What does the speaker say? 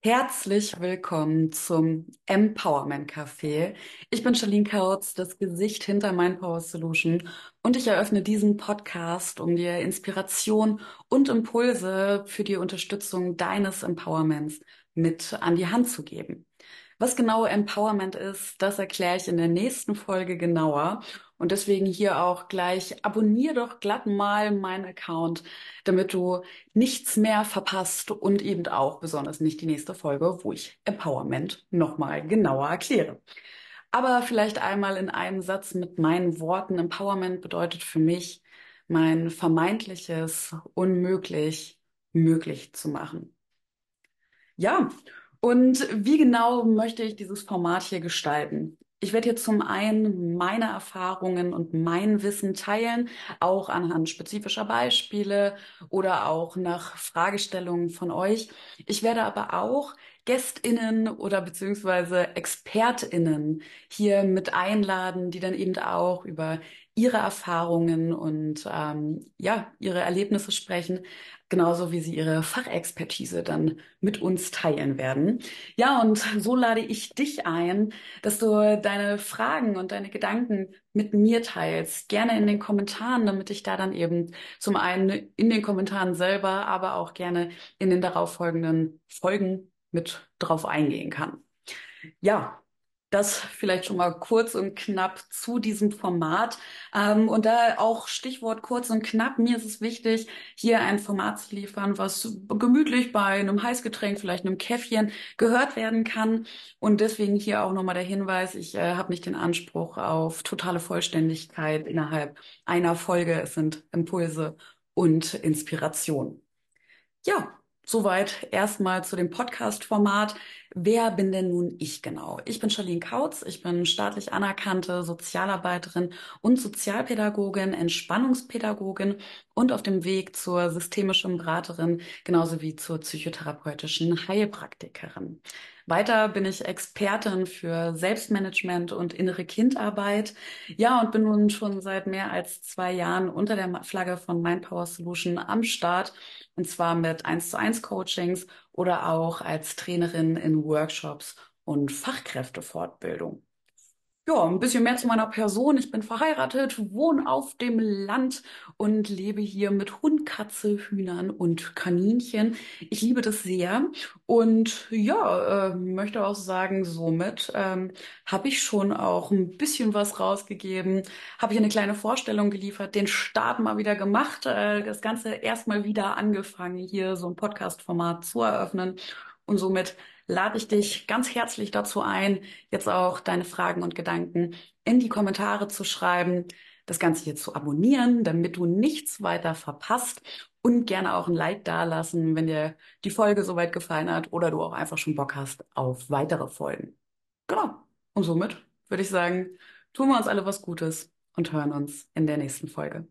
Herzlich willkommen zum Empowerment Café. Ich bin Charlene Kautz, das Gesicht hinter Mindpower Solution und ich eröffne diesen Podcast, um dir Inspiration und Impulse für die Unterstützung deines Empowerments mit an die Hand zu geben. Was genau Empowerment ist, das erkläre ich in der nächsten Folge genauer. Und deswegen hier auch gleich abonnier doch glatt mal meinen Account, damit du nichts mehr verpasst und eben auch besonders nicht die nächste Folge, wo ich Empowerment nochmal genauer erkläre. Aber vielleicht einmal in einem Satz mit meinen Worten. Empowerment bedeutet für mich, mein vermeintliches Unmöglich möglich zu machen. Ja, und wie genau möchte ich dieses Format hier gestalten? Ich werde hier zum einen meine Erfahrungen und mein Wissen teilen, auch anhand spezifischer Beispiele oder auch nach Fragestellungen von euch. Ich werde aber auch GästInnen oder beziehungsweise ExpertInnen hier mit einladen, die dann eben auch über ihre Erfahrungen und ähm, ja, ihre Erlebnisse sprechen, genauso wie sie ihre Fachexpertise dann mit uns teilen werden. Ja, und so lade ich dich ein, dass du deine Fragen und deine Gedanken mit mir teilst, gerne in den Kommentaren, damit ich da dann eben zum einen in den Kommentaren selber, aber auch gerne in den darauffolgenden Folgen mit drauf eingehen kann. Ja, das vielleicht schon mal kurz und knapp zu diesem Format. Ähm, und da auch Stichwort kurz und knapp. Mir ist es wichtig, hier ein Format zu liefern, was gemütlich bei einem Heißgetränk, vielleicht einem Käffchen gehört werden kann. Und deswegen hier auch nochmal der Hinweis, ich äh, habe nicht den Anspruch auf totale Vollständigkeit innerhalb einer Folge. Es sind Impulse und Inspiration. Ja. Soweit erstmal zu dem Podcast-Format. Wer bin denn nun ich genau? Ich bin Charlene Kautz, ich bin staatlich anerkannte Sozialarbeiterin und Sozialpädagogin, Entspannungspädagogin und auf dem Weg zur systemischen Beraterin, genauso wie zur psychotherapeutischen Heilpraktikerin. Weiter bin ich Expertin für Selbstmanagement und innere Kindarbeit. Ja, und bin nun schon seit mehr als zwei Jahren unter der Flagge von Mindpower Solution am Start. Und zwar mit 1 zu 1 Coachings oder auch als Trainerin in Workshops und Fachkräftefortbildung. Ja, ein bisschen mehr zu meiner Person. Ich bin verheiratet, wohne auf dem Land und lebe hier mit Hund, Katze, Hühnern und Kaninchen. Ich liebe das sehr und ja, äh, möchte auch sagen, somit ähm, habe ich schon auch ein bisschen was rausgegeben, habe ich eine kleine Vorstellung geliefert, den Start mal wieder gemacht, äh, das Ganze erstmal wieder angefangen, hier so ein Podcast-Format zu eröffnen und somit lade ich dich ganz herzlich dazu ein, jetzt auch deine Fragen und Gedanken in die Kommentare zu schreiben, das Ganze hier zu abonnieren, damit du nichts weiter verpasst und gerne auch ein Like dalassen, wenn dir die Folge soweit gefallen hat oder du auch einfach schon Bock hast auf weitere Folgen. Genau. Und somit würde ich sagen, tun wir uns alle was Gutes und hören uns in der nächsten Folge.